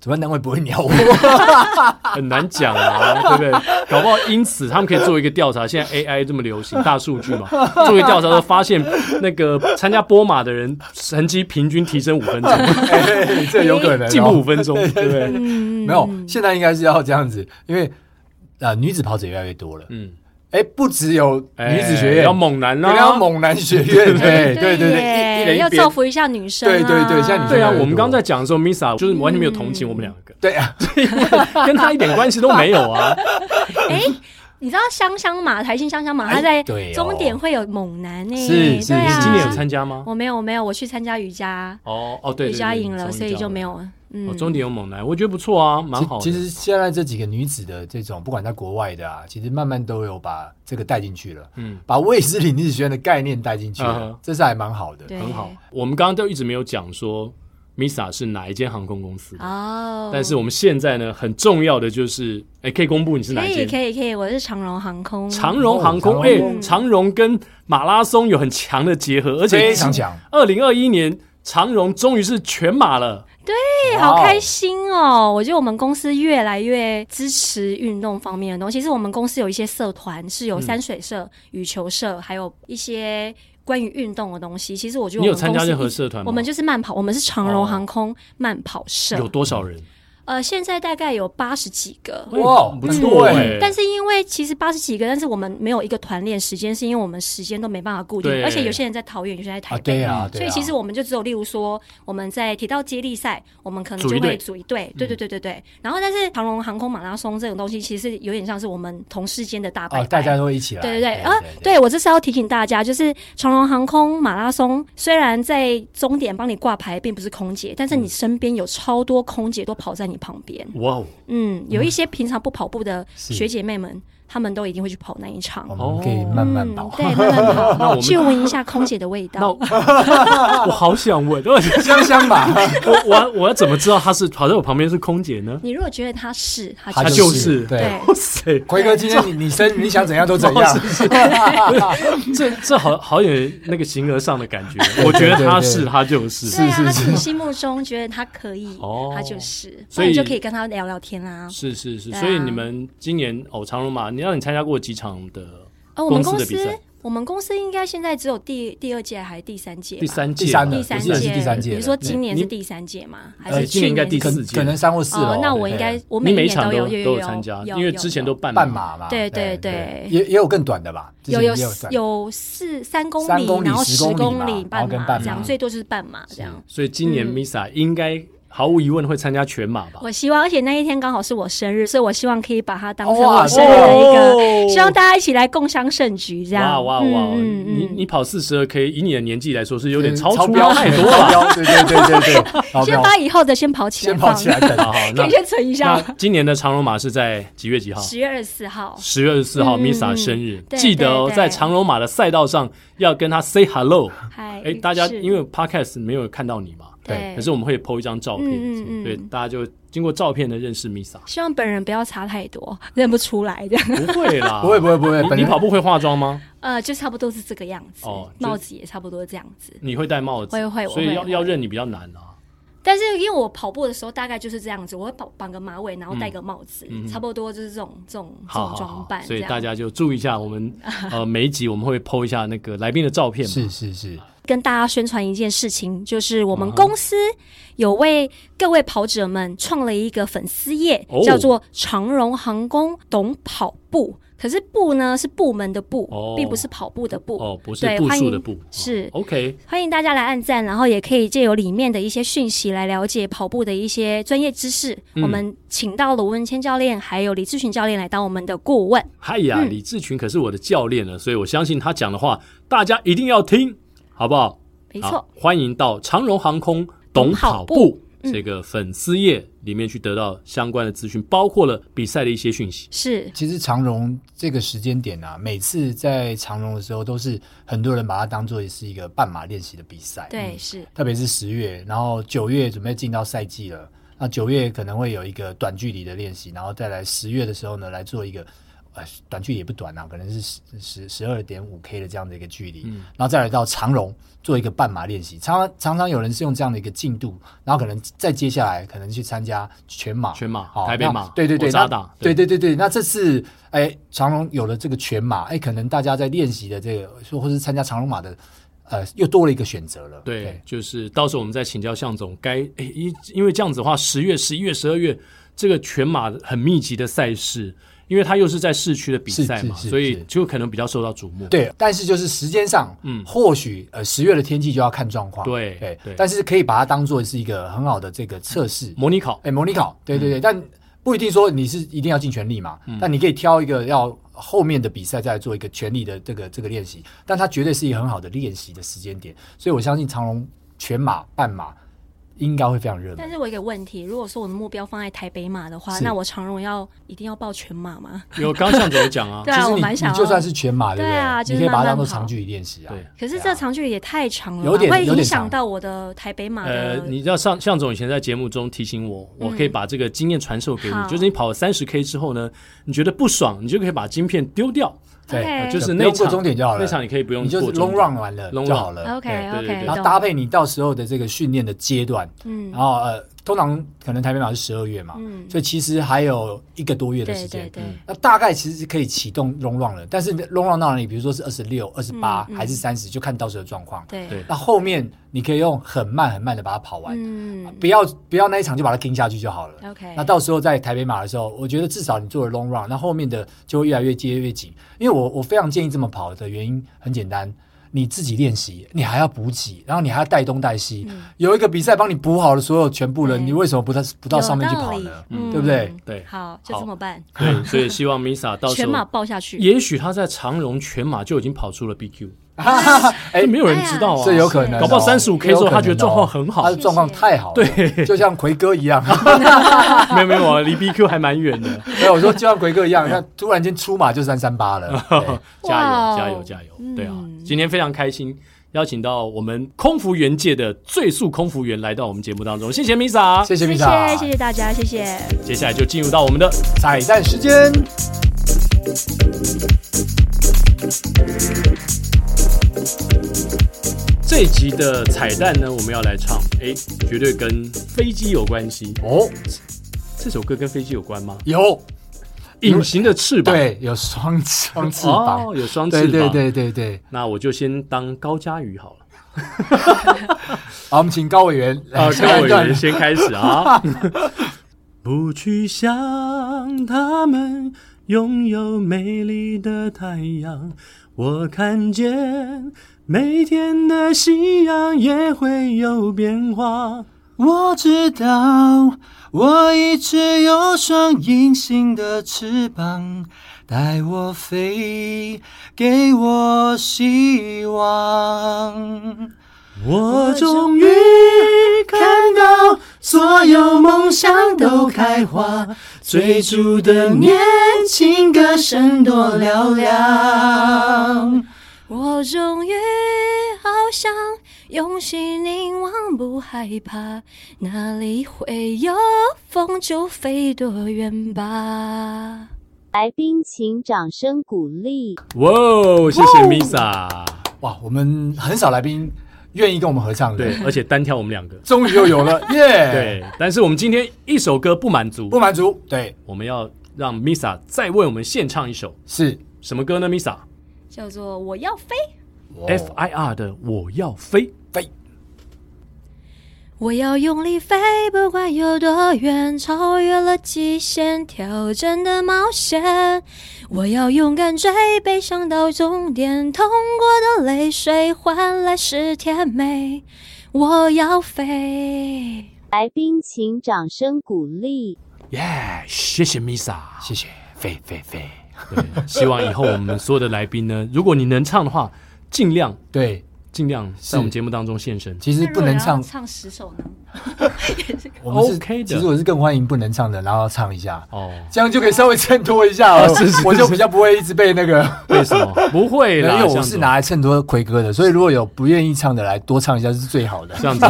主办单位不会鸟我，很难讲啊，对不对？搞不好因此他们可以做一个调查。现在 AI 这么流行，大数据嘛，做一个调查都发现那个参加波马的人成绩平均提升五分钟，欸、这有可能进步五分钟，对不对？没有，现在应该是要这样子，因为啊、呃，女子跑者越来越多了，嗯。哎，不只有女子学院，要猛男呢，要猛男学院，对对对对，要造福一下女生，对对对，像你对啊，我们刚刚在讲的时候，Misa 就是完全没有同情我们两个，对啊，跟他一点关系都没有啊。哎，你知道香香马台新香香马，他在终点会有猛男呢，是是，啊，今年有参加吗？我没有，我没有，我去参加瑜伽，哦哦，对，瑜伽赢了，所以就没有。嗯，终点有猛男，我觉得不错啊，蛮好。其实现在这几个女子的这种，不管在国外的啊，其实慢慢都有把这个带进去了。嗯，把卫斯理女子学院的概念带进去了，这是还蛮好的，很好。我们刚刚都一直没有讲说，Misa 是哪一间航空公司哦。但是我们现在呢，很重要的就是，哎，可以公布你是哪一间？可以，可以，可以，我是长荣航空。长荣航空，哎，长荣跟马拉松有很强的结合，而且非常强。二零二一年，长荣终于是全马了。对，好开心哦.我觉得我们公司越来越支持运动方面的东西。其实我们公司有一些社团，是有山水社、嗯、羽球社，还有一些关于运动的东西。其实我觉得我们公司，你有参加任何社团吗？我们就是慢跑，我们是长荣航空慢跑社。有多少人？呃，现在大概有八十几个，哇，不错哎。但是因为其实八十几个，但是我们没有一个团练时间，是因为我们时间都没办法固定，而且有些人在桃园，有些人在台北，对啊，所以其实我们就只有例如说，我们在铁道接力赛，我们可能就会组一队，对对对对对。然后，但是长荣航空马拉松这种东西，其实有点像是我们同事间的大拜拜，大家都会一起来。对对对。啊，对我这是要提醒大家，就是长荣航空马拉松虽然在终点帮你挂牌，并不是空姐，但是你身边有超多空姐都跑在你旁边。哇。嗯，有一些平常不跑步的学姐妹们。他们都一定会去跑那一场，我们可以慢慢跑，对，慢慢跑，去闻一下空姐的味道。我好想闻，香香吧？我我我要怎么知道她是跑在我旁边是空姐呢？你如果觉得她是，她就是。对，哇塞，奎哥，今天你你生你想怎样都怎样。这这好好有那个形而上的感觉。我觉得她是，她就是。是啊，他从心目中觉得她可以，哦，她就是，所以就可以跟她聊聊天啦。是是是，所以你们今年偶，长荣马。让你参加过几场的呃，我们公司我们公司应该现在只有第第二届还是第三届？第三届，第三第三届，第三届。你说今年是第三届吗？还是今年应该第四届？可能三或四了。那我应该我每年都有都有参加，因为之前都半半马嘛。对对对，也也有更短的吧？有有有四三公里，然后十公里半马这样，最多就是半马这样。所以今年 Misa 应该。毫无疑问会参加全马吧？我希望，而且那一天刚好是我生日，所以我希望可以把它当成我生日的一个，希望大家一起来共襄盛举，这样。哇哇哇！你你跑四十二 K，以你的年纪来说是有点超超标太多了。对对对对对，先把以后的先跑起来，先跑起来，好好，那 先存一下。今年的长荣马是在几月几号？十月二十四号。十月二十四号，Misa 生日，嗯、记得哦，在长荣马的赛道上要跟他 say hello。嗨，哎，大家因为 Podcast 没有看到你嘛，对，可是我们会 po 一张照片，嗯嗯对，大家就经过照片的认识 Misa。希望本人不要差太多，认不出来这样。不会啦，不会不会不会。你跑步会化妆吗？呃，就差不多是这个样子。哦，帽子也差不多这样子。你会戴帽子？会会，所以要要认你比较难啊。但是因为我跑步的时候大概就是这样子，我会绑绑个马尾，然后戴个帽子，差不多就是这种这种这种装扮。所以大家就注意一下，我们呃 每一集我们会 po 一下那个来宾的照片。是是是。跟大家宣传一件事情，就是我们公司有为各位跑者们创了一个粉丝页，哦、叫做“长荣航空懂跑步”。可是“步”呢是部门的“步”，哦、并不是跑步的“步”。哦，不是步数的“步”。是、哦、OK。欢迎大家来按赞，然后也可以借由里面的一些讯息来了解跑步的一些专业知识。嗯、我们请到了吴文谦教练，还有李志群教练来当我们的顾问。嗨呀，嗯、李志群可是我的教练了，所以我相信他讲的话，大家一定要听。好不好？没错，欢迎到长荣航空懂跑步这个粉丝页里面去得到相关的资讯，包括了比赛的一些讯息。是，其实长荣这个时间点啊，每次在长荣的时候，都是很多人把它当做是一个半马练习的比赛。对，是，特别是十月，然后九月准备进到赛季了，那九月可能会有一个短距离的练习，然后再来十月的时候呢，来做一个。呃，短距离也不短啊，可能是十十十二点五 K 的这样的一个距离，嗯，然后再来到长荣做一个半马练习，常常常常有人是用这样的一个进度，然后可能再接下来可能去参加全马，全马，好，台北马，对对对，那对对。对对，那这次哎，长荣有了这个全马，哎，可能大家在练习的这个，说或是参加长荣马的，呃，又多了一个选择了，对，对。就是到时候我们再请教向总，该哎因因为这样子的话，十月、十一月、十二月这个全马很密集的赛事。因为他又是在市区的比赛嘛，所以就可能比较受到瞩目。对，但是就是时间上，嗯，或许呃十月的天气就要看状况。对对对，但是可以把它当做是一个很好的这个测试模拟考。哎，模拟考，对对对，但不一定说你是一定要尽全力嘛。但你可以挑一个要后面的比赛再做一个全力的这个这个练习。但它绝对是一个很好的练习的时间点，所以我相信长龙全马、半马。应该会非常热门。但是我有一个问题，如果说我的目标放在台北马的话，那我长荣要一定要报全马吗？有刚向总讲啊，对啊，我蛮想。就算是全马，对啊，你可以把它当做长距离练习啊。对。可是这长距离也太长了，有点会影响到我的台北马。呃，你知道向向总以前在节目中提醒我，我可以把这个经验传授给你，就是你跑了三十 K 之后呢，你觉得不爽，你就可以把晶片丢掉。对，就是那场终点就好了。那场你可以不用，你就是 long run 完了就好了。OK OK，然后搭配你到时候的这个训练的阶段，嗯，然后呃，通常可能台北马是十二月嘛，嗯，所以其实还有一个多月的时间，对，那大概其实是可以启动 long run 了。但是 long run 到哪里？比如说是二十六、二十八还是三十，就看到时候的状况。对，那后面你可以用很慢很慢的把它跑完，嗯，不要不要那一场就把它盯下去就好了。OK，那到时候在台北马的时候，我觉得至少你做了 long run，那后面的就会越来越接越紧。因为我我非常建议这么跑的原因很简单，你自己练习，你还要补给，然后你还要带东带西，嗯、有一个比赛帮你补好了所有全部人，你为什么不在不到上面去跑呢？嗯、对不对？对，好，就这么办。对，所以希望 Misa 到时候全马报下去，也许他在长荣全马就已经跑出了 BQ。哎，没有人知道啊，这有可能。搞不好三十五 K 的时候，他觉得状况很好，他的状况太好了，对，就像奎哥一样。没 有没有，离 BQ 还蛮远的。没有，我说就像奎哥一样，他突然间出马就三三八了。加油加油加油！对啊，今天非常开心，邀请到我们空服员界的最速空服员来到我们节目当中，谢谢 Misa，谢谢 Misa，谢谢大家，谢谢。接下来就进入到我们的彩蛋时间。这一集的彩蛋呢，我们要来唱，哎，绝对跟飞机有关系哦。这首歌跟飞机有关吗？有，隐形的翅膀，对，有双双翅膀，哦，有双翅膀，对对对对对。那我就先当高嘉瑜好了。好，我们请高委员，啊，高委员先开始啊。不去想他们拥有美丽的太阳，我看见。每天的夕阳也会有变化。我知道，我一直有双隐形的翅膀，带我飞，给我希望。我终于看到所有梦想都开花，追逐的年轻歌声多嘹亮。我终于好想用心凝望，不害怕，哪里会有风就飞多远吧。来宾请掌声鼓励。哇，谢谢 Misa。哇，我们很少来宾。愿意跟我们合唱的，对，而且单挑我们两个，终于又有了，耶、yeah!！对，但是我们今天一首歌不满足，不满足，对，我们要让 Misa 再为我们献唱一首，是什么歌呢？Misa 叫做《我要飞》，F I R 的《我要飞》，飞。我要用力飞，不管有多远，超越了极限，挑战的冒险。我要勇敢追，悲伤到终点，痛过的泪水换来是甜美。我要飞。来宾请掌声鼓励。耶，yeah, 谢谢 Misa，谢谢，飞飞飞。希望以后我们所有的来宾呢，如果你能唱的话，尽量对。尽量在我们节目当中现身。其实不能唱唱十首呢，我们是 OK 的。其实我是更欢迎不能唱的，然后唱一下哦，这样就可以稍微衬托一下哦。我就比较不会一直被那个 为什么不会啦？因为我是拿来衬托奎哥的，所以如果有不愿意唱的来多唱一下是最好的。这样子，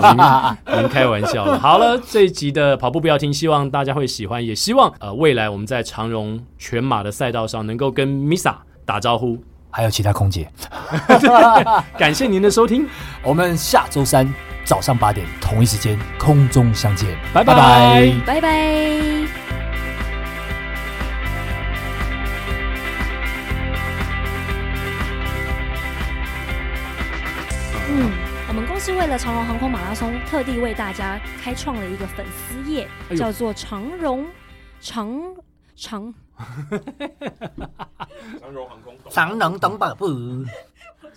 您开玩笑。好了，这一集的跑步不要停，希望大家会喜欢，也希望呃未来我们在长荣全马的赛道上能够跟 Misa 打招呼。还有其他空姐，感谢您的收听，我们下周三早上八点同一时间空中相见，拜拜。拜拜。嗯，我们公司为了长荣航空马拉松，特地为大家开创了一个粉丝页，哎、叫做长荣长长。长荣航空，长荣当爸不？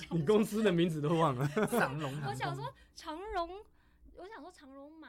你公司的名字都忘了。长荣，我想说长荣，我想说长荣马。